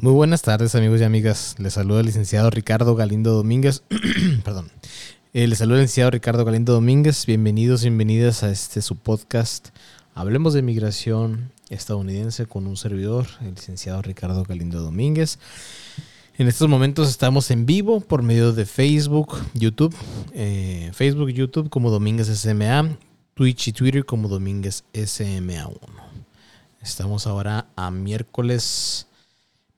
Muy buenas tardes amigos y amigas. Les saluda el licenciado Ricardo Galindo Domínguez. Perdón. Eh, les saluda el licenciado Ricardo Galindo Domínguez. Bienvenidos, bienvenidas a este su podcast. Hablemos de migración estadounidense con un servidor, el licenciado Ricardo Galindo Domínguez. En estos momentos estamos en vivo por medio de Facebook, YouTube, eh, Facebook, YouTube como Domínguez SMA, Twitch y Twitter como Domínguez SMA1. Estamos ahora a miércoles,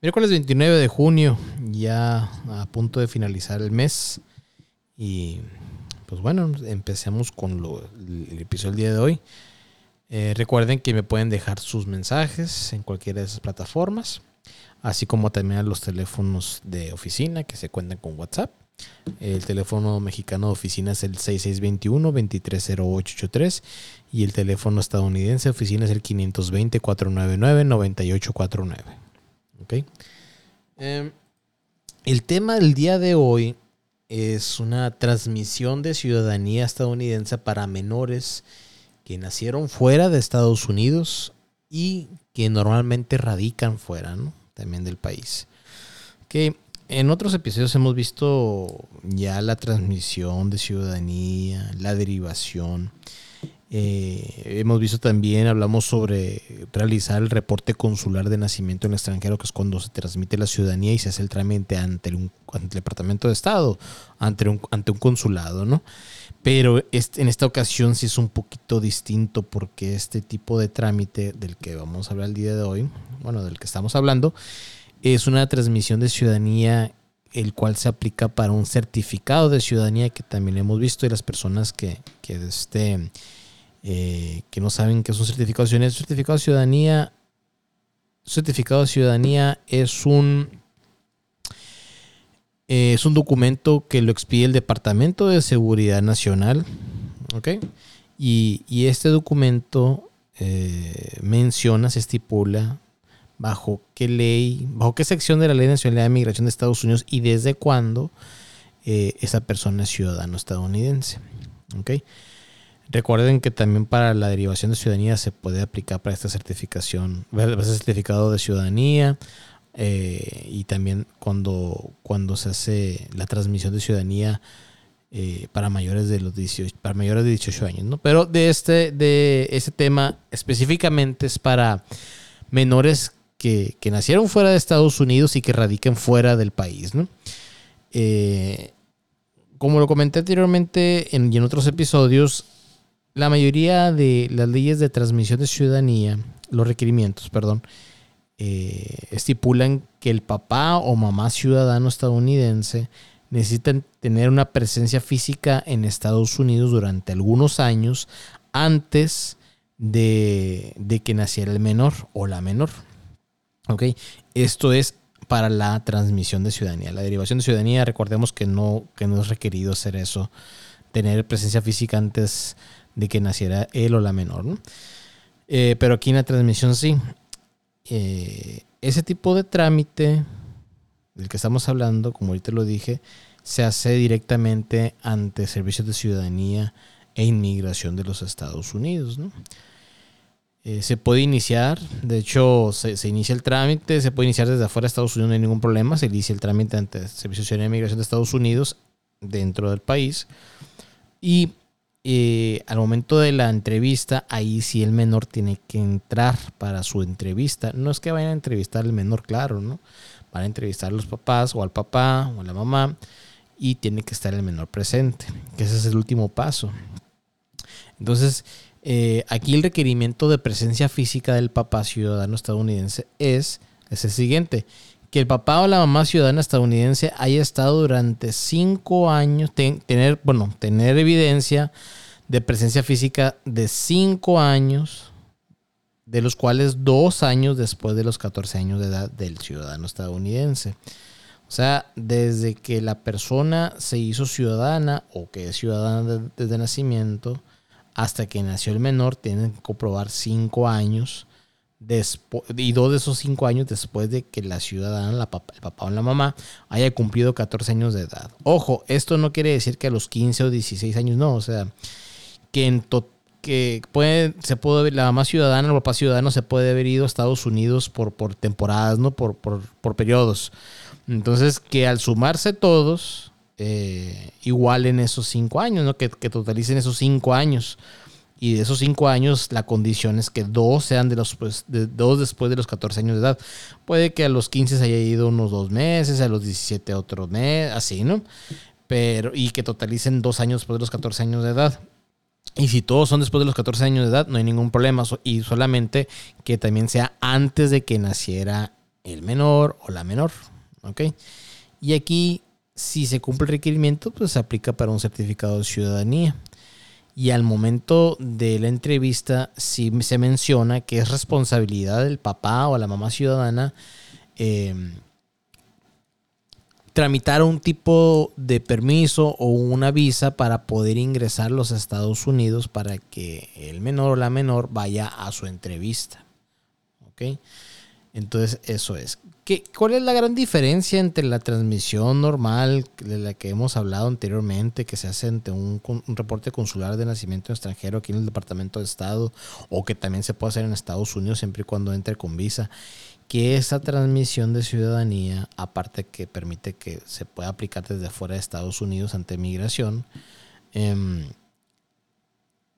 miércoles 29 de junio, ya a punto de finalizar el mes. Y pues bueno, empecemos con lo, el episodio del día de hoy. Eh, recuerden que me pueden dejar sus mensajes en cualquiera de esas plataformas, así como también a los teléfonos de oficina que se cuentan con WhatsApp. El teléfono mexicano de oficina es el 6621-230883 y el teléfono estadounidense de oficina es el 520-499-9849. ¿Okay? Em, el tema del día de hoy es una transmisión de ciudadanía estadounidense para menores que nacieron fuera de Estados Unidos y que normalmente radican fuera también del país. Que en otros episodios hemos visto ya la transmisión de ciudadanía, la derivación. Eh, hemos visto también, hablamos sobre realizar el reporte consular de nacimiento en el extranjero, que es cuando se transmite la ciudadanía y se hace el trámite ante, el Departamento de Estado, ante un, ante un consulado, ¿no? Pero este, en esta ocasión sí es un poquito distinto porque este tipo de trámite del que vamos a hablar el día de hoy, bueno, del que estamos hablando, es una transmisión de ciudadanía el cual se aplica para un certificado de ciudadanía que también hemos visto y las personas que, que este, eh, que no saben qué es un certificado de ciudadanía. Certificado de ciudadanía, es un, eh, es un documento que lo expide el Departamento de Seguridad Nacional. Y, este documento eh, menciona, se estipula bajo qué ley, bajo qué sección de la Ley Nacional de Migración de Estados Unidos y desde cuándo esa persona es ciudadano estadounidense. ¿okay? Recuerden que también para la derivación de ciudadanía se puede aplicar para esta certificación, este certificado de ciudadanía eh, y también cuando, cuando se hace la transmisión de ciudadanía eh, para mayores de los 18, para mayores de 18 años, ¿no? Pero de este, de este tema específicamente es para menores que, nacieron fuera de Estados Unidos y que radiquen fuera del país, ¿no? Eh, como lo comenté anteriormente en, y en otros episodios, la mayoría de las leyes de transmisión de ciudadanía, los requerimientos, perdón, eh, estipulan que el papá o mamá ciudadano estadounidense necesitan tener una presencia física en Estados Unidos durante algunos años antes de, que naciera el menor o la menor. ¿Ok? Esto es para la transmisión de ciudadanía. La derivación de ciudadanía, recordemos que no, que no es requerido hacer eso, tener presencia física antes de que naciera él o la menor. Eh, pero aquí en la transmisión sí. Eh, ese tipo de trámite del que estamos hablando, como ahorita lo dije, se hace directamente ante servicios de ciudadanía e inmigración de los Estados Unidos. Eh, se puede iniciar, de hecho, se, inicia el trámite, se puede iniciar desde afuera de Estados Unidos, no hay ningún problema. Se inicia el trámite ante Servicio de Ciudadanía e Inmigración de Estados Unidos dentro del país. Y eh, al momento de la entrevista, ahí sí el menor tiene que entrar para su entrevista. No es que vayan a entrevistar al menor, claro, ¿no? Van a entrevistar a los papás o al papá o a la mamá y tiene que estar el menor presente, que ese es el último paso. Entonces, eh, aquí el requerimiento de presencia física del papá ciudadano estadounidense es, es el siguiente que el papá o la mamá ciudadana estadounidense haya estado durante cinco años, tener, bueno, tener evidencia de presencia física de cinco años, de los cuales dos años después de los 14 años de edad del ciudadano estadounidense. O sea, desde que la persona se hizo ciudadana o que es ciudadana desde nacimiento hasta que nació el menor, tienen que comprobar cinco años y dos de esos cinco años después de que la ciudadana, la papá, el papá o la mamá, haya cumplido 14 años de edad. Ojo, esto no quiere decir que a los 15 o 16 años no, o sea, que en que puede, se puede, la mamá ciudadana, el papá ciudadano se puede haber ido a Estados Unidos por, por temporadas, ¿no? Por, por, por periodos. Entonces, que al sumarse todos, eh, igual en esos cinco años, ¿no? Que, que, totalicen esos cinco años. Y de esos cinco años, la condición es que dos sean de los pues, de, dos después de los 14 años de edad. Puede que a los 15 se haya ido unos dos meses, a los 17 otro mes, así, ¿no? Pero, y que totalicen dos años después de los 14 años de edad. Y si todos son después de los 14 años de edad, no hay ningún problema. Y solamente que también sea antes de que naciera el menor o la menor. ¿Ok? Y aquí, si se cumple el requerimiento, pues se aplica para un certificado de ciudadanía. Y al momento de la entrevista, sí se menciona que es responsabilidad del papá o la mamá ciudadana eh, tramitar un tipo de permiso o una visa para poder ingresar a los Estados Unidos para que el menor o la menor vaya a su entrevista. ¿Ok? Entonces, eso es. ¿Qué, ¿Cuál es la gran diferencia entre la transmisión normal de la que hemos hablado anteriormente, que se hace ante un, reporte consular de nacimiento extranjero aquí en el Departamento de Estado, o que también se puede hacer en Estados Unidos siempre y cuando entre con visa? que esa transmisión de ciudadanía, aparte que permite que se pueda aplicar desde fuera de Estados Unidos ante migración, eh,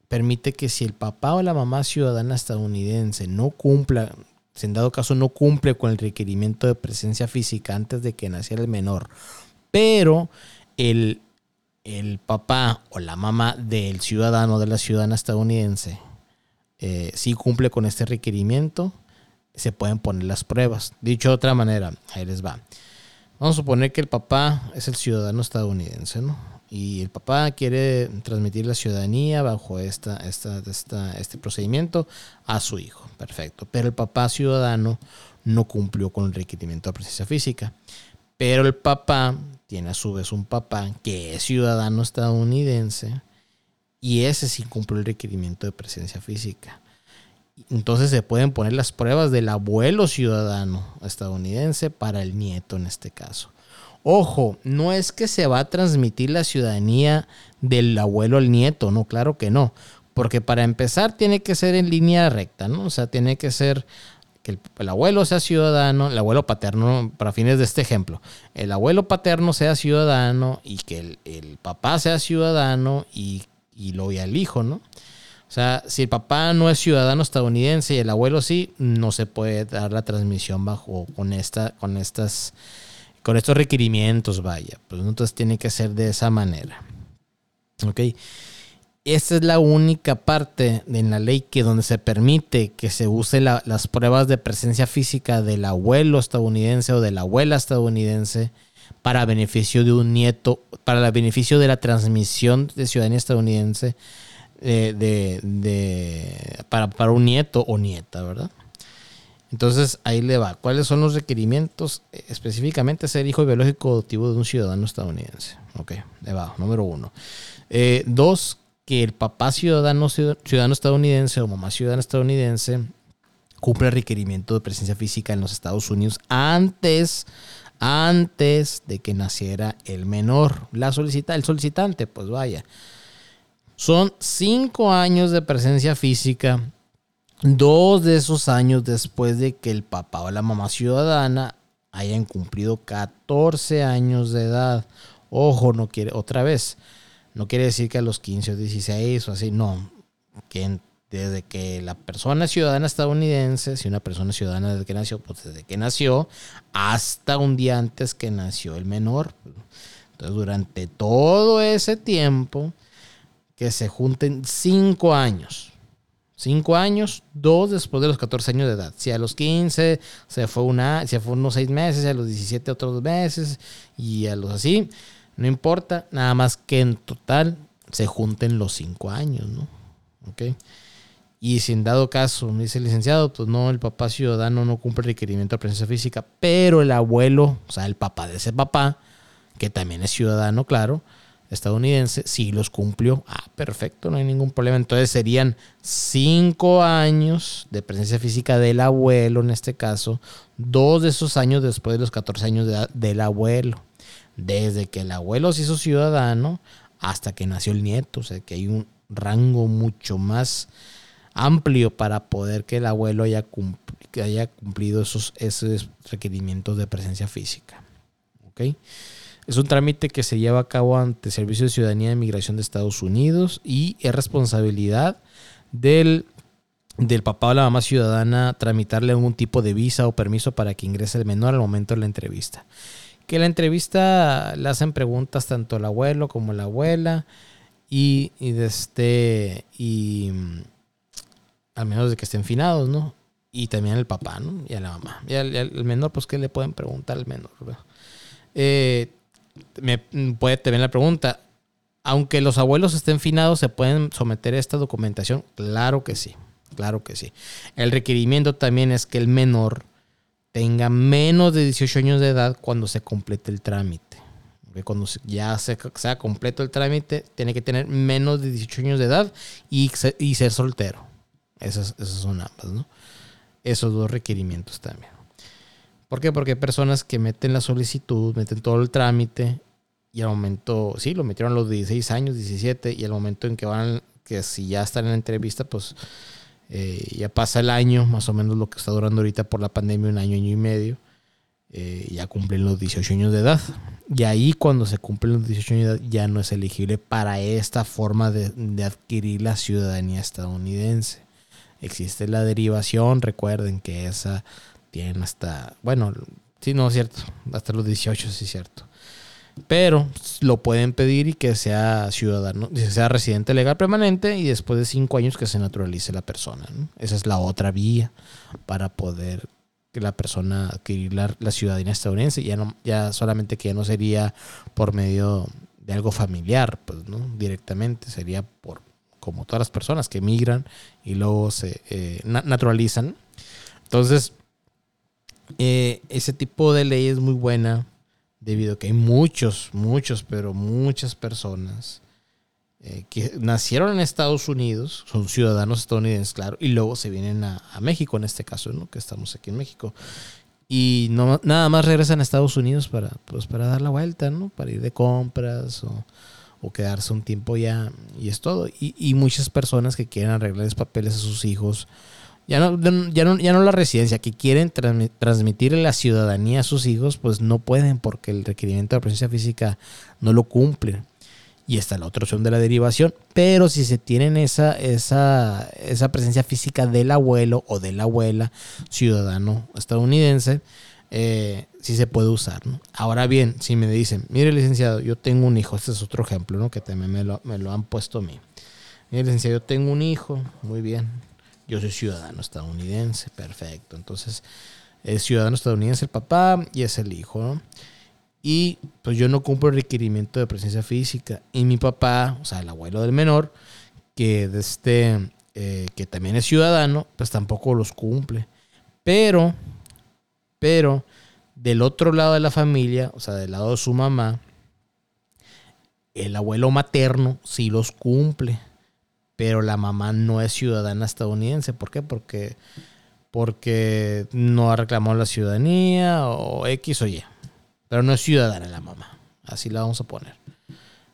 permite que si el papá o la mamá ciudadana estadounidense no cumpla, si en dado caso no cumple con el requerimiento de presencia física antes de que naciera el menor, pero el, el papá o la mamá del ciudadano de la ciudadana estadounidense eh, sí cumple con este requerimiento, se pueden poner las pruebas. Dicho de otra manera, ahí les va. Vamos a suponer que el papá es el ciudadano estadounidense, ¿no? Y el papá quiere transmitir la ciudadanía bajo esta, esta, esta, este procedimiento a su hijo. Perfecto. Pero el papá ciudadano no cumplió con el requerimiento de presencia física. Pero el papá tiene a su vez un papá que es ciudadano estadounidense y ese sí cumplió el requerimiento de presencia física. Entonces se pueden poner las pruebas del abuelo ciudadano estadounidense para el nieto en este caso. Ojo, no es que se va a transmitir la ciudadanía del abuelo al nieto, no, claro que no. Porque para empezar tiene que ser en línea recta, ¿no? O sea, tiene que ser que el, abuelo sea ciudadano, el abuelo paterno, para fines de este ejemplo, el abuelo paterno sea ciudadano y que el, el papá sea ciudadano y, y luego ya el hijo, ¿no? O sea, si el papá no es ciudadano estadounidense y el abuelo sí, no se puede dar la transmisión bajo con esta, con estas, con estos requerimientos, vaya. Pues entonces tiene que ser de esa manera. Ok. Esta es la única parte en la ley que donde se permite que se use las pruebas de presencia física del abuelo estadounidense o de la abuela estadounidense para beneficio de un nieto, para el beneficio de la transmisión de ciudadanía estadounidense de, de, para, para, un nieto o nieta, ¿verdad? Entonces ahí le va. ¿Cuáles son los requerimientos? Específicamente ser hijo biológico adoptivo de un ciudadano estadounidense. Ok, le va. Número uno. Eh, dos, que el papá ciudadano, ciudadano estadounidense o mamá ciudadana estadounidense cumple el requerimiento de presencia física en los Estados Unidos antes, antes de que naciera el menor. La solicita, el solicitante, pues vaya. Son cinco años de presencia física. Dos de esos años después de que el papá o la mamá ciudadana hayan cumplido 14 años de edad. Ojo, no quiere, otra vez, no quiere decir que a los 15 o 16 o así, no. Que desde que la persona ciudadana estadounidense, si una persona ciudadana desde que nació, pues desde que nació, hasta un día antes que nació el menor. Entonces, durante todo ese tiempo, que se junten cinco años. Cinco años, dos después de los 14 años de edad. Si a los 15 se fue una, se fue unos seis meses, a los 17 otros dos meses y a los así, no importa, nada más que en total se junten los cinco años, ¿no? ¿Ok? Y si en dado caso, me dice el licenciado, pues no, el papá ciudadano no cumple el requerimiento de presencia física, pero el abuelo, o sea, el papá de ese papá, que también es ciudadano, claro, estadounidense, sí los cumplió. Ah, perfecto, no hay ningún problema. Entonces serían cinco años de presencia física del abuelo, en este caso, dos de esos años después de los 14 años de edad del abuelo. Desde que el abuelo se hizo ciudadano hasta que nació el nieto. O sea que hay un, rango mucho más amplio para poder que el abuelo haya, haya cumplido esos, esos requerimientos de presencia física. ¿Ok? Es un trámite que se lleva a cabo ante el Servicio de Ciudadanía de Migración de Estados Unidos y es responsabilidad del, del papá o la mamá ciudadana tramitarle algún tipo de visa o permiso para que ingrese el menor al momento de la entrevista. Que la entrevista le hacen preguntas tanto al abuelo como a la abuela y, y, este, y al menos de que estén finados, ¿no? Y también al papá, ¿no? Y a la mamá. Y al, menor, pues, ¿qué le pueden preguntar al menor? Eh, me puede tener la pregunta, aunque los abuelos estén finados, ¿se pueden someter a esta documentación? Claro que sí, claro que sí. El requerimiento también es que el menor tenga menos de 18 años de edad cuando se complete el trámite. cuando ya sea completo el trámite, tiene que tener menos de 18 años de edad y, ser soltero. Esas, son ambas, ¿no? Esos dos requerimientos también. ¿Por qué? Porque hay personas que meten la solicitud, meten todo el trámite y al momento, sí, lo metieron a los 16 años, 17, y al momento en que van, que si ya están en la entrevista, pues eh, ya pasa el año, más o menos lo que está durando ahorita por la pandemia, un año, año y medio, eh, ya cumplen los 18 años de edad. Y ahí cuando se cumplen los 18 años de edad ya no es elegible para esta forma de, de adquirir la ciudadanía estadounidense. Existe la derivación, recuerden que esa tienen hasta, bueno, sí, no es cierto, hasta los 18, sí es cierto. Pero lo pueden pedir y que sea ciudadano, sea residente legal permanente y después de cinco años que se naturalice la persona. Esa es la otra vía para poder que la persona adquirir la, ciudadanía estadounidense. Ya, no, ya solamente que ya no sería por medio de algo familiar, pues, ¿no? Directamente, sería por como todas las personas que emigran y luego se eh, naturalizan. Entonces, eh, ese tipo de ley es muy buena debido a que hay muchos, muchos, pero muchas personas eh, que nacieron en Estados Unidos, son ciudadanos estadounidenses, claro, y luego se vienen a, México en este caso, ¿no? que estamos aquí en México. Y no, nada más regresan a Estados Unidos para, pues, para dar la vuelta, ¿no? Para ir de compras o, quedarse un tiempo ya y es todo. Y, y muchas personas que quieren arreglarles papeles a sus hijos ya no, ya no, ya no la residencia, que quieren transmitir la ciudadanía a sus hijos, pues no pueden porque el requerimiento de presencia física no lo cumplen. Y está la otra opción de la derivación. Pero si se tienen esa, esa, esa presencia física del abuelo o de la abuela ciudadano estadounidense, eh, sí se puede usar. Ahora bien, si me dicen, mire licenciado, yo tengo un hijo, este es otro ejemplo ¿no? que también me lo, me lo han puesto a mí. Mire licenciado, yo tengo un hijo, muy bien, yo soy ciudadano estadounidense, perfecto. Entonces, es ciudadano estadounidense el papá y es el hijo, ¿no? Y pues yo no cumplo el requerimiento de presencia física. Y mi papá, o sea, el abuelo del menor, que, este, que también es ciudadano, pues tampoco los cumple. Pero, pero, del otro lado de la familia, o sea, del lado de su mamá, el abuelo materno sí los cumple pero la mamá no es ciudadana estadounidense. ¿Por qué? Porque, porque no ha reclamado la ciudadanía o X o Y. Pero no es ciudadana la mamá. Así la vamos a poner.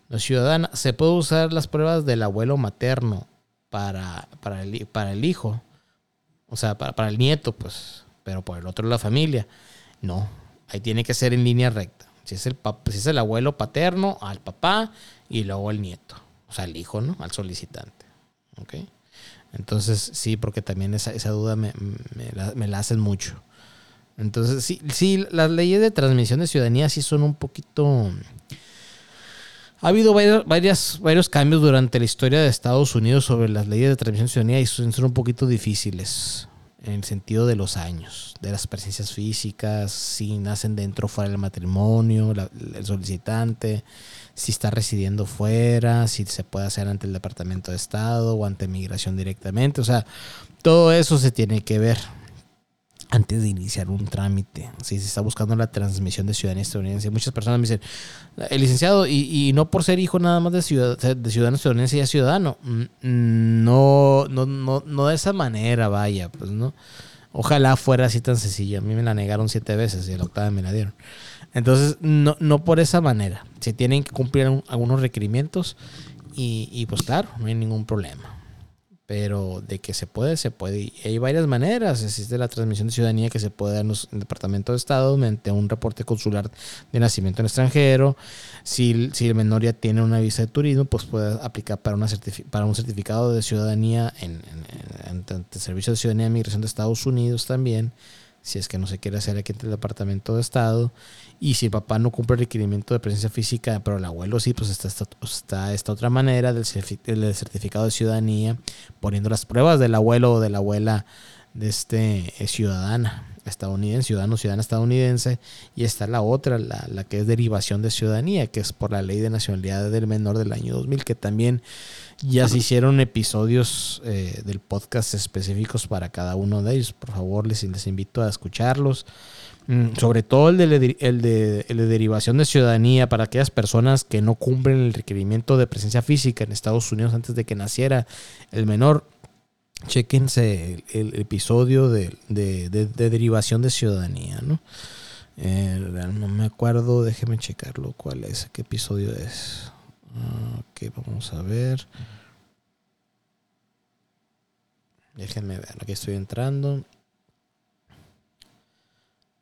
No es ciudadana. Se puede usar las pruebas del abuelo materno para, para, el, para el hijo. O sea, para, para el nieto, pues. Pero por el otro la familia. No. Ahí tiene que ser en línea recta. Si es el, si es el abuelo paterno, al papá y luego el nieto. O sea, al hijo, ¿no? Al solicitante. ¿Ok? Entonces, sí, porque también esa, esa duda me, la, hacen mucho. Entonces, sí, sí, las leyes de transmisión de ciudadanía sí son un poquito... Ha habido varios, varios cambios durante la historia de Estados Unidos sobre las leyes de transmisión de ciudadanía y son un poquito difíciles en el sentido de los años, de las presencias físicas, si nacen dentro o fuera del matrimonio, el solicitante, si está residiendo fuera, si se puede hacer ante el Departamento de Estado o ante migración directamente. O sea, todo eso se tiene que ver antes de iniciar un trámite. Si se está buscando la transmisión de ciudadanía estadounidense, muchas personas me dicen, el licenciado, y, no por ser hijo nada más de, de ciudadano estadounidense ya ciudadano. Mm, no, no, no, no de esa manera, vaya, pues no. Ojalá fuera así tan sencillo. A mí me la negaron siete veces y la octava me la dieron. Entonces, no, no por esa manera. Se tienen que cumplir algunos requerimientos y, pues claro, no hay ningún problema. Pero de que se puede, se puede. Y hay varias maneras. Existe la transmisión de ciudadanía que se puede dar en los Departamento de Estado mediante un reporte consular de nacimiento en extranjero. Si, si el menor ya tiene una visa de turismo, pues puede aplicar para, una para un certificado de ciudadanía en, en, el Servicio de Ciudadanía y Migración de Estados Unidos también si es que no se quiere hacer aquí en el Departamento de Estado. Y si el papá no cumple el requerimiento de presencia física, pero el abuelo sí, pues está, está, esta otra manera del certificado de ciudadanía, poniendo las pruebas del abuelo o de la abuela de este eh, ciudadana estadounidense, ciudadano, ciudadana estadounidense, y está la otra, la, la, que es derivación de ciudadanía, que es por la ley de nacionalidad del menor del año 2000, que también ya se hicieron episodios eh, del podcast específicos para cada uno de ellos. Por favor, les, invito a escucharlos. Mm, sobre todo el de, el, de, el de derivación de ciudadanía para aquellas personas que no cumplen el requerimiento de presencia física en Estados Unidos antes de que naciera el menor. Chequense el, episodio de, derivación de ciudadanía, ¿no? Eh, no me acuerdo, déjeme checarlo. ¿Cuál es? ¿Qué episodio es? Ok, vamos a ver. Déjenme ver, aquí estoy entrando.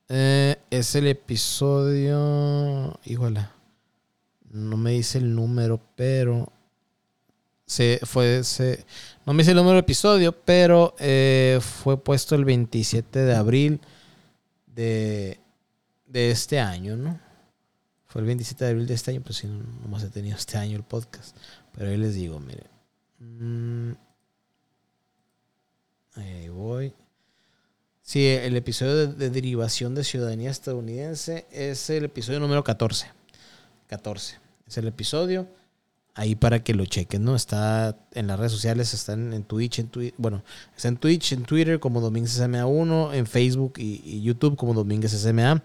Eh, es el episodio. Híjole. No me dice el número, pero. Se fue. Se, no me dice el número del episodio, pero eh, fue puesto el 27 de abril de, de este año, ¿no? Fue el 27 de abril de este año, pues si no, nomás he tenido este año el podcast. Pero ahí les digo, mire. Mm, ahí voy. Sí, el episodio de, derivación de ciudadanía estadounidense es el episodio número 14. 14. Es el episodio. Ahí para que lo chequen, ¿no? Está en las redes sociales, está en, Twitch, en Twitter, bueno, está en Twitch, en Twitter como Domínguez SMA1, en Facebook y, y YouTube como Domínguez SMA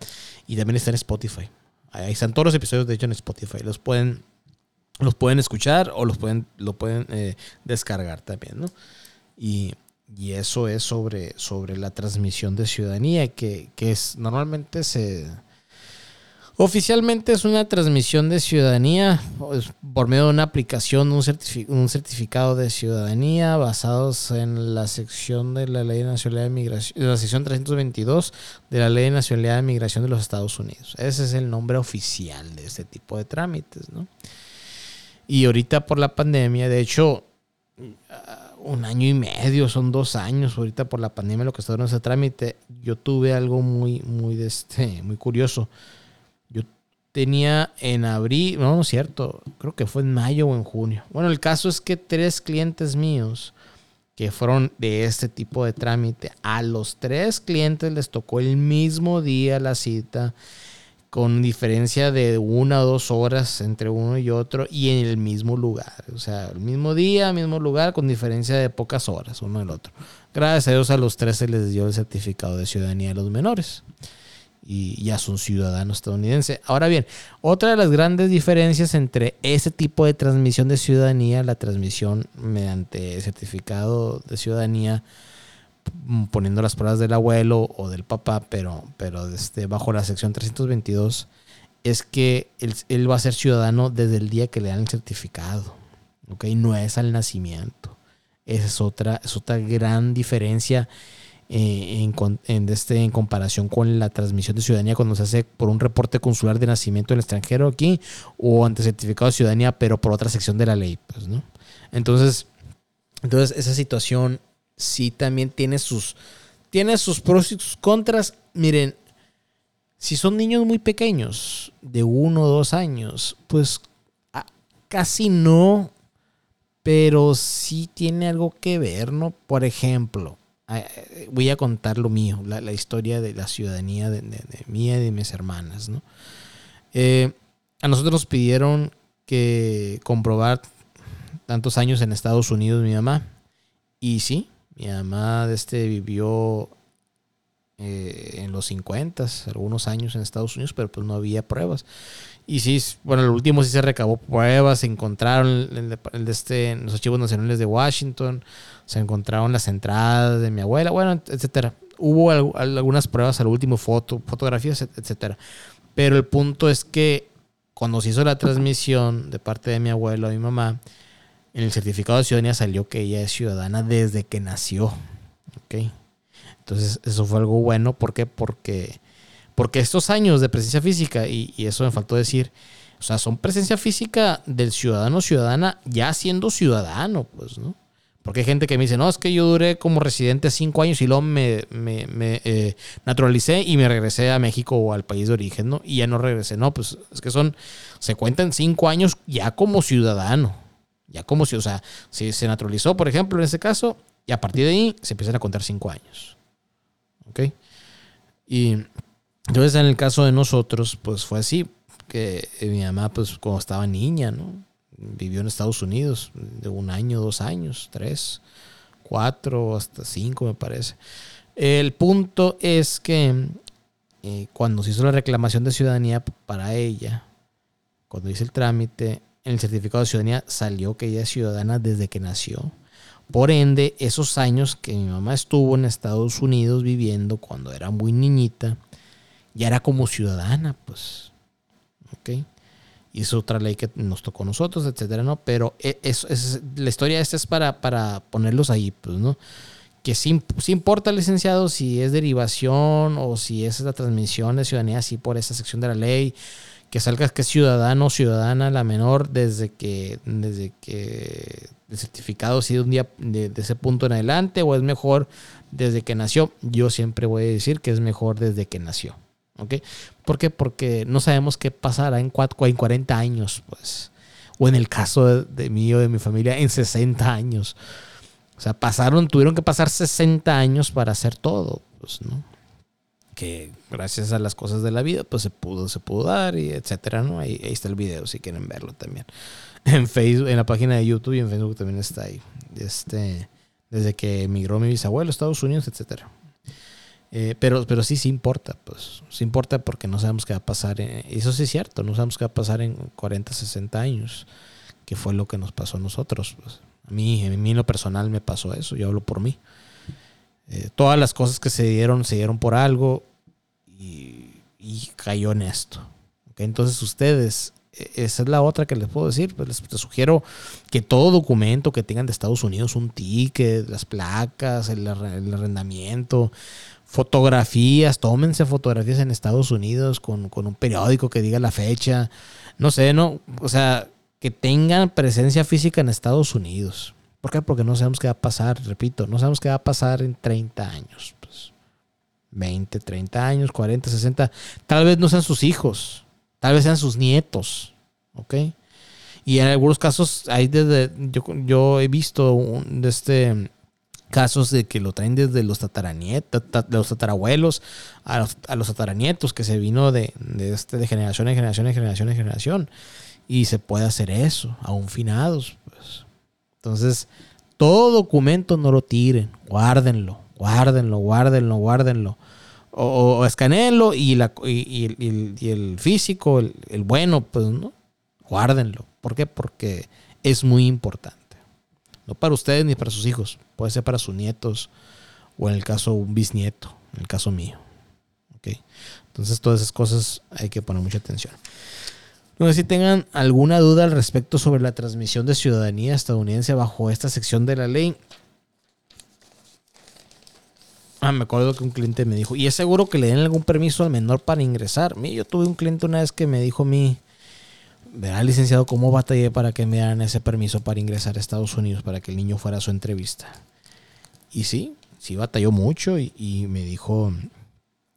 y también está en Spotify. Ahí están todos los episodios, de hecho, en Spotify. Los pueden, los pueden escuchar o los pueden, lo pueden eh, descargar también, ¿no? Y, eso es sobre, sobre la transmisión de ciudadanía, que, que es normalmente se Oficialmente es una transmisión de ciudadanía por medio de una aplicación, un, certificado de ciudadanía basados en la sección de la Ley de Nacionalidad de Migración, la sección 322 de la Ley de Nacionalidad de Migración de los Estados Unidos. Ese es el nombre oficial de este tipo de trámites, ¿no? Y ahorita por la pandemia, de hecho, un año y medio, son dos años ahorita por la pandemia lo que está dando ese trámite, yo tuve algo muy, muy, este, muy curioso tenía en abril, no, no es cierto, creo que fue en mayo o en junio. Bueno, el caso es que tres clientes míos que fueron de este tipo de trámite, a los tres clientes les tocó el mismo día la cita, con diferencia de una o dos horas entre uno y otro y en el mismo lugar. O sea, el mismo día, mismo lugar, con diferencia de pocas horas uno del otro. Gracias a Dios a los tres se les dio el certificado de ciudadanía a los menores y ya son ciudadanos estadounidenses. Ahora bien, otra de las grandes diferencias entre ese tipo de transmisión de ciudadanía, la transmisión mediante certificado de ciudadanía, mm, poniendo las pruebas del abuelo o del papá, pero, pero este, bajo la sección 322, es que él, va a ser ciudadano desde el día que le dan el certificado. ¿ok? No es al nacimiento. Esa es otra, es otra gran diferencia eh, en, este, en comparación con la transmisión de ciudadanía cuando se hace por un reporte consular de nacimiento del extranjero aquí o ante certificado de ciudadanía, pero por otra sección de la ley. Pues, ¿no? Entonces, entonces, esa situación sí también tiene sus, tiene sus pros y sus contras. Miren, si son niños muy pequeños, de uno o dos años, pues casi no, pero sí tiene algo que ver, ¿no? Por ejemplo, voy a contar lo mío, la, historia de la ciudadanía de, mía y de mis hermanas. ¿no? Eh, a nosotros nos pidieron que comprobar tantos años en Estados Unidos mi mamá. Y sí, mi mamá este, vivió eh, en los 50, algunos años en Estados Unidos, pero pues no había pruebas. Y sí, bueno, el último sí se recabó pruebas, se encontraron el, este, los archivos nacionales de Washington, se encontraron las entradas de mi abuela, bueno, etcétera. Hubo algunas pruebas al último, foto, fotografías, etcétera. Pero el punto es que cuando se hizo la transmisión de parte de mi abuelo a mi mamá, En el certificado de ciudadanía salió que ella es ciudadana desde que nació. ¿Ok? Entonces, eso fue algo bueno. ¿Por qué? Porque, porque estos años de presencia física, y, eso me faltó decir, o sea, son presencia física del ciudadano ciudadana ya siendo ciudadano, pues, ¿no? Porque hay gente que me dice, no, es que yo duré como residente cinco años y luego me, me, eh, naturalicé y me regresé a México o al país de origen, ¿no? Y ya no regresé. No, pues es que son, se cuentan cinco años ya como ciudadano. Ya como si, o sea, si se naturalizó, por ejemplo, en ese caso, y a partir de ahí se empiezan a contar cinco años. ¿Ok? Y entonces en el caso de nosotros, pues fue así, que mi mamá, pues cuando estaba niña, ¿no? vivió en Estados Unidos de un año, dos años, tres, cuatro, hasta cinco me parece. El punto es que eh, cuando se hizo la reclamación de ciudadanía para ella, cuando hice el trámite, en el certificado de ciudadanía salió que ella es ciudadana desde que nació. Por ende, esos años que mi mamá estuvo en Estados Unidos viviendo cuando era muy niñita, ya era como ciudadana, pues. ¿Ok? y es otra ley que nos tocó a nosotros, etcétera, ¿no? Pero e, es, es, la historia esta es para, para ponerlos ahí, pues, ¿no? Que sí, importa, licenciado, si es derivación o si es la transmisión de ciudadanía así por esa sección de la ley, que salga que es ciudadano o ciudadana la menor desde que, desde que el certificado sido un día de, de ese punto en adelante o es mejor desde que nació. Yo siempre voy a decir que es mejor desde que nació. ¿Ok? ¿Por qué? Porque no sabemos qué pasará en, en 40 años, pues. O en el caso de, mí o de mi familia, en 60 años. O sea, pasaron, tuvieron que pasar 60 años para hacer todo, pues, ¿no? Que gracias a las cosas de la vida, pues se pudo, se pudo dar, y etcétera, ¿no? Ahí, está el video si quieren verlo también. En Facebook, en la página de YouTube y en Facebook también está ahí. Este, desde que emigró mi bisabuelo a Estados Unidos, etcétera. Eh, pero, pero sí, sí importa, pues. Sí importa porque no sabemos qué va a pasar. eso sí es cierto, no sabemos qué va a pasar en 40, 60 años, que fue lo que nos pasó a nosotros. Pues. A mí, a mí en lo personal me pasó eso, yo hablo por mí. Eh, todas las cosas que se dieron, se dieron por algo y, cayó en esto. Entonces ustedes, esa es la otra que les puedo decir. Pues les, sugiero que todo documento que tengan de Estados Unidos, un ticket, las placas, el, el arrendamiento, fotografías, tómense fotografías en Estados Unidos con, un periódico que diga la fecha, no sé, no, o sea, que tengan presencia física en Estados Unidos. ¿Por qué? Porque no sabemos qué va a pasar, repito, no sabemos qué va a pasar en 30 años. Pues. 20, 30 años, 40, 60, tal vez no sean sus hijos, tal vez sean sus nietos, ¿ok? Y en algunos casos, hay desde, yo, yo he visto de este, casos de que lo traen desde los tataranietos, los tatarabuelos a los, a los tataranietos, que se vino de, de, este, de generación en generación en generación en generación. Y se puede hacer eso, aún finados. Pues. Entonces, todo documento no lo tiren, guárdenlo, guárdenlo, guárdenlo, guárdenlo. O, o escaneenlo y, la, y, el, físico, el, bueno, pues no, guárdenlo. ¿Por qué? Porque es muy importante. No para ustedes ni para sus hijos. Puede ser para sus nietos o en el caso un bisnieto, en el caso mío. Entonces todas esas cosas hay que poner mucha atención. No si tengan alguna duda al respecto sobre la transmisión de ciudadanía estadounidense bajo esta sección de la ley. Ah, me acuerdo que un cliente me dijo, ¿y es seguro que le den algún permiso al menor para ingresar? Yo tuve un cliente una vez que me dijo a mí, verá, licenciado, cómo batallé para que me dieran ese permiso para ingresar a Estados Unidos, para que el niño fuera a su entrevista. Y sí, sí batalló mucho y, me dijo,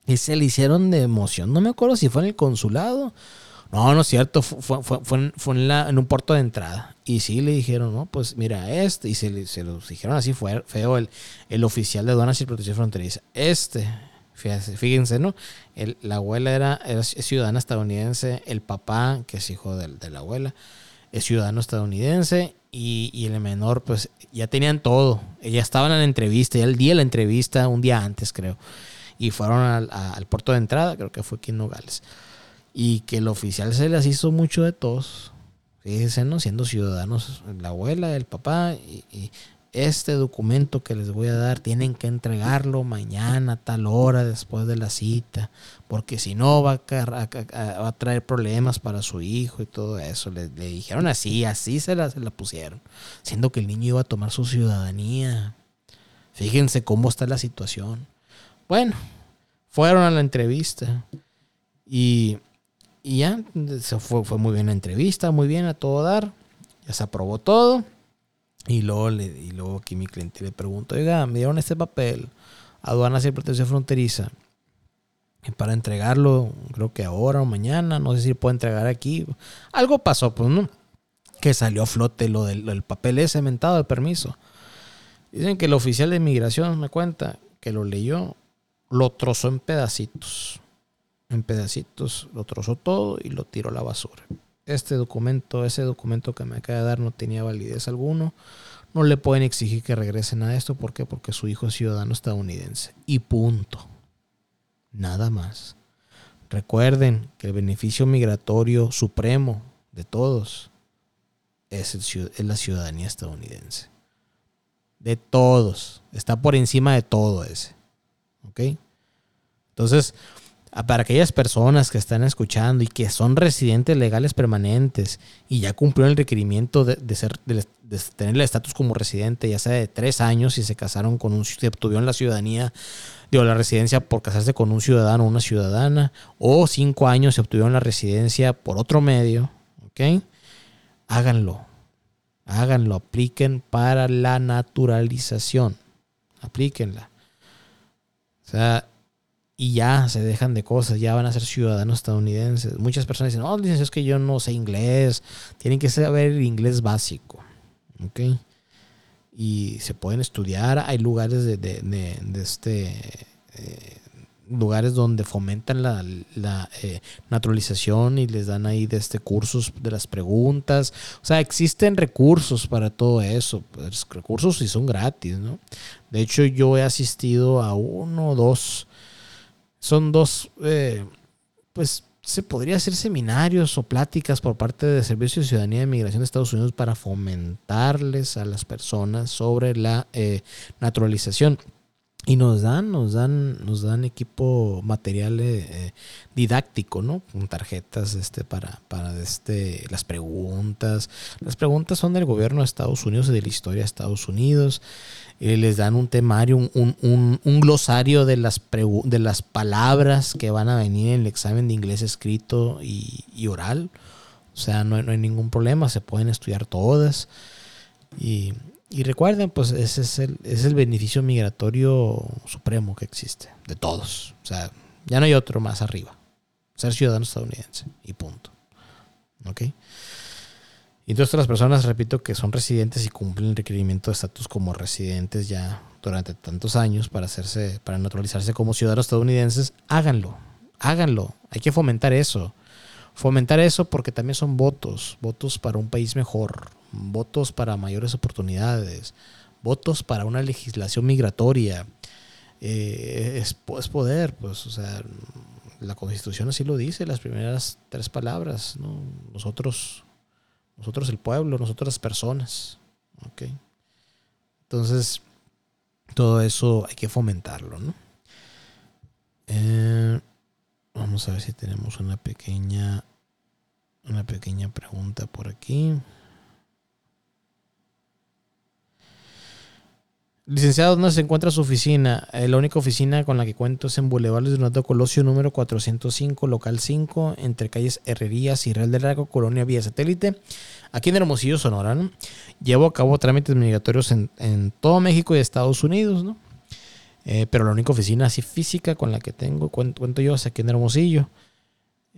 y se le hicieron de emoción. No me acuerdo si fue en el consulado. No, no es cierto, fue, fue, fue, en, la, en, un puerto de entrada. Y sí le dijeron, no, pues mira, este, y se, se dijeron así, fue feo el, el oficial de aduanas y protección fronteriza. Este, Fíjense, ¿no? la abuela era, ciudadana estadounidense, el papá, que es hijo de, la abuela, es ciudadano estadounidense y, el menor, pues ya tenían todo. Ya estaban en la entrevista, ya el día de la entrevista, un día antes, creo. Y fueron al, puerto de entrada, creo que fue aquí en Nogales. Y que el oficial se les hizo mucho de todos. Fíjense, ¿no? Siendo ciudadanos, la abuela, el papá y este documento que les voy a dar tienen que entregarlo mañana a tal hora después de la cita, porque si no va a, traer problemas para su hijo y todo eso. Le, dijeron así, así se la, se la pusieron, siendo que el niño iba a tomar su ciudadanía. Fíjense cómo está la situación. Bueno, fueron a la entrevista y, ya se fue, fue muy bien la entrevista, muy bien a todo dar, ya se aprobó todo. Y luego, le, y luego aquí mi cliente le pregunto, oiga, me dieron este papel, aduanas y protección fronteriza, para entregarlo, creo que ahora o mañana, no sé si puedo entregar aquí. Algo pasó, pues, ¿no? Que salió a flote lo del, papel ese mentado de permiso. Dicen que el oficial de inmigración me cuenta que lo leyó, lo trozó en pedacitos. En pedacitos, lo trozó todo y lo tiró a la basura este documento, ese documento que me acaba de dar no tenía validez alguno. No le pueden exigir que regresen a esto. ¿Por qué? Porque su hijo es ciudadano estadounidense. Y punto. Nada más. Recuerden que el beneficio migratorio supremo de todos es, es la ciudadanía estadounidense. De todos. Está por encima de todo ese. ¿Ok? Entonces, para aquellas personas que están escuchando y que son residentes legales permanentes y ya cumplieron el requerimiento de, ser, de, tener el estatus como residente, ya sea de tres años y se casaron con un, si obtuvieron la ciudadanía, digo, la residencia por casarse con un ciudadano o una ciudadana, o cinco años y obtuvieron la residencia por otro medio, ¿ok? Háganlo, háganlo, apliquen para la naturalización, aplíquenla. O sea, y ya se dejan de cosas, ya van a ser ciudadanos estadounidenses. Muchas personas dicen, oh, dicen, es que yo no sé inglés, tienen que saber inglés básico, ¿ok? Y se pueden estudiar, hay lugares de, de, de, este... Eh, lugares donde fomentan la, la eh, naturalización y les dan ahí de este cursos de las preguntas. O sea, existen recursos para todo eso. Pues, recursos y son gratis, ¿no? De hecho, yo he asistido a uno o dos son dos, eh, pues se podría hacer seminarios o pláticas por parte de Servicio de Ciudadanía de Migración de Estados Unidos para fomentarles a las personas sobre la eh, naturalización. Y nos dan, nos dan, nos dan equipo material eh, didáctico, ¿no? Con tarjetas este, para, para este, las preguntas. Las preguntas son del gobierno de Estados Unidos y de la historia de Estados Unidos. Eh, les dan un temario, un, glosario de las, de las palabras que van a venir en el examen de inglés escrito y, oral. O sea, no, no, hay ningún problema, se pueden estudiar todas. Y, recuerden, pues ese es, el, es el beneficio migratorio supremo que existe, de todos. O sea, ya no hay otro más arriba. Ser ciudadano estadounidense y punto. ¿Ok? Y entonces las personas, repito, que son residentes y cumplen el requerimiento de estatus como residentes ya durante tantos años para hacerse, para naturalizarse como ciudadanos estadounidenses, háganlo, háganlo. Hay que fomentar eso. Fomentar eso porque también son votos, votos para un país mejor, votos para mayores oportunidades, votos para una legislación migratoria. Eh, es, poder, pues, o sea, la constitución así lo dice, las primeras tres palabras, ¿no? Nosotros nosotros el pueblo, nosotros las personas. ¿ok? Entonces, todo eso hay que fomentarlo, ¿no? Eh, vamos a ver si tenemos una pequeña, una pequeña pregunta por aquí. Licenciado, ¿dónde se encuentra su oficina? Eh, la única oficina con la que cuento es en Boulevard Luis Donato Colosio número 405, local 5, entre calles Herrerías y Real del Lago, Colonia Vía Satélite, aquí en Hermosillo, Sonora. Llevo a cabo trámites migratorios en, todo México y Estados Unidos, ¿no? Eh, pero la única oficina así física con la que tengo, cuento, yo, es aquí en Hermosillo.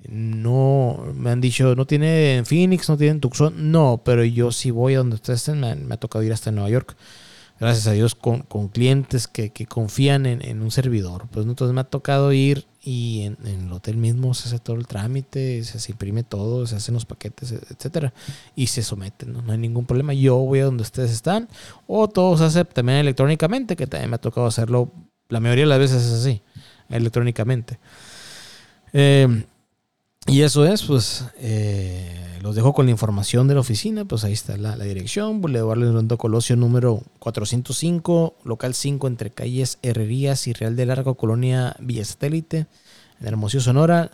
No, me han dicho, no tiene en Phoenix, no tiene en Tucson. No, pero yo sí voy a donde ustedes estén, me, me ha tocado ir hasta Nueva York gracias a Dios, con, clientes que, confían en, un servidor. Pues entonces me ha tocado ir y en, el hotel mismo se hace todo el trámite, se, imprime todo, se hacen los paquetes, etcétera, y se someten, ¿no? hay ningún problema. Yo voy a donde ustedes están, o todo se hace también electrónicamente, que también me ha tocado hacerlo, la mayoría de las veces es así, electrónicamente. Eh, y eso es, pues, eh, los dejo con la información de la oficina, pues ahí está la, dirección, Boulevard Leonardo Colosio número 405, local 5 entre calles Herrerías y Real de Largo, Colonia Villa Satélite, en Hermosillo, Sonora.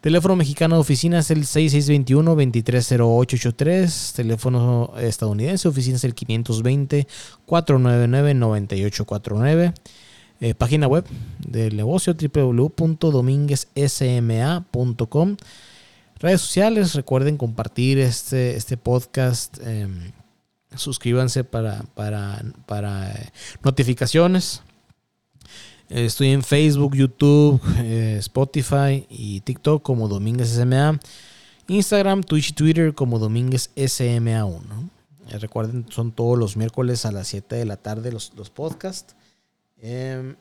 Teléfono mexicano de oficina es el 6621-230883. Teléfono estadounidense, oficina es el 520-499-9849. Eh, página web del negocio www.dominguezsma.com. Redes sociales, recuerden compartir este, este podcast. Em, suscríbanse para, para, para eh, notificaciones. Estoy en Facebook, YouTube, eh, Spotify y TikTok como Domínguez SMA. Instagram, Twitch y Twitter como Domínguez SMA1. Eh, recuerden, son todos los miércoles a las 7 de la tarde los, los podcasts. Em,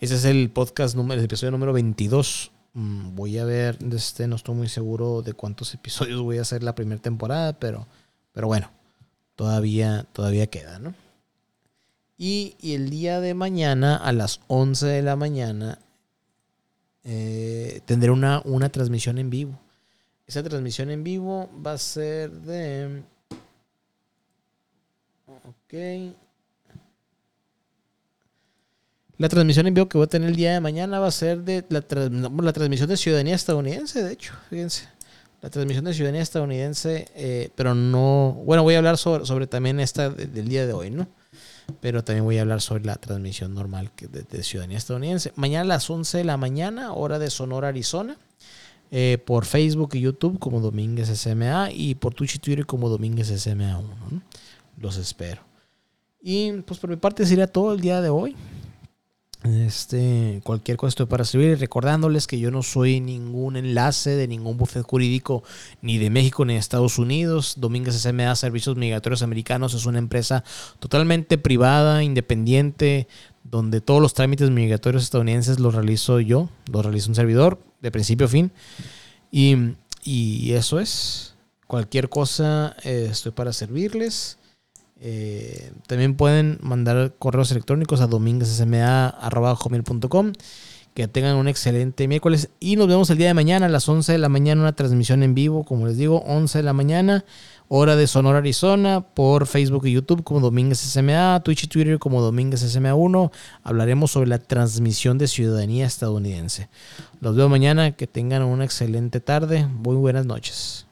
ese es el podcast, número, el episodio número 22. Mm, voy a ver, este, no estoy muy seguro de cuántos episodios voy a hacer la primera temporada, pero, pero bueno, todavía, todavía queda, ¿no? Y, el día de mañana, a las 11 de la mañana, eh, tendré una, una transmisión en vivo. Esa transmisión en vivo va a ser de... Ok. La transmisión en vivo que voy a tener el día de mañana va a ser de la, la transmisión de ciudadanía estadounidense, de hecho, fíjense. La transmisión de ciudadanía estadounidense, eh, pero no... Bueno, voy a hablar sobre, sobre también esta del día de hoy, ¿no? pero también voy a hablar sobre la transmisión normal de, ciudadanía estadounidense. Mañana a las 11 de la mañana, hora de Sonora, Arizona, eh, por Facebook y YouTube como Domínguez SMA y por Twitch y Twitter como Domínguez SMA1. Los espero. Y pues por mi parte sería todo el día de hoy. Este, cualquier cosa estoy para servir. Recordándoles que yo no soy ningún enlace de ningún bufete jurídico ni de México ni de Estados Unidos. Domínguez SMA Servicios Migratorios Americanos es una empresa totalmente privada, independiente, donde todos los trámites migratorios estadounidenses los realizo yo, los realizo un servidor, de principio a fin. Y, y eso es. Cualquier cosa eh, estoy para servirles. Eh, también pueden mandar correos electrónicos a dominguezsma.com. Que tengan un excelente miércoles. Y nos vemos el día de mañana a las 11 de la mañana. Una transmisión en vivo, como les digo, 11 de la mañana. Hora de Sonora, Arizona. Por Facebook y YouTube como Domínguez SMA. Twitch y Twitter como Domínguez SMA1. Hablaremos sobre la transmisión de ciudadanía estadounidense. Los veo mañana. Que tengan una excelente tarde. Muy buenas noches.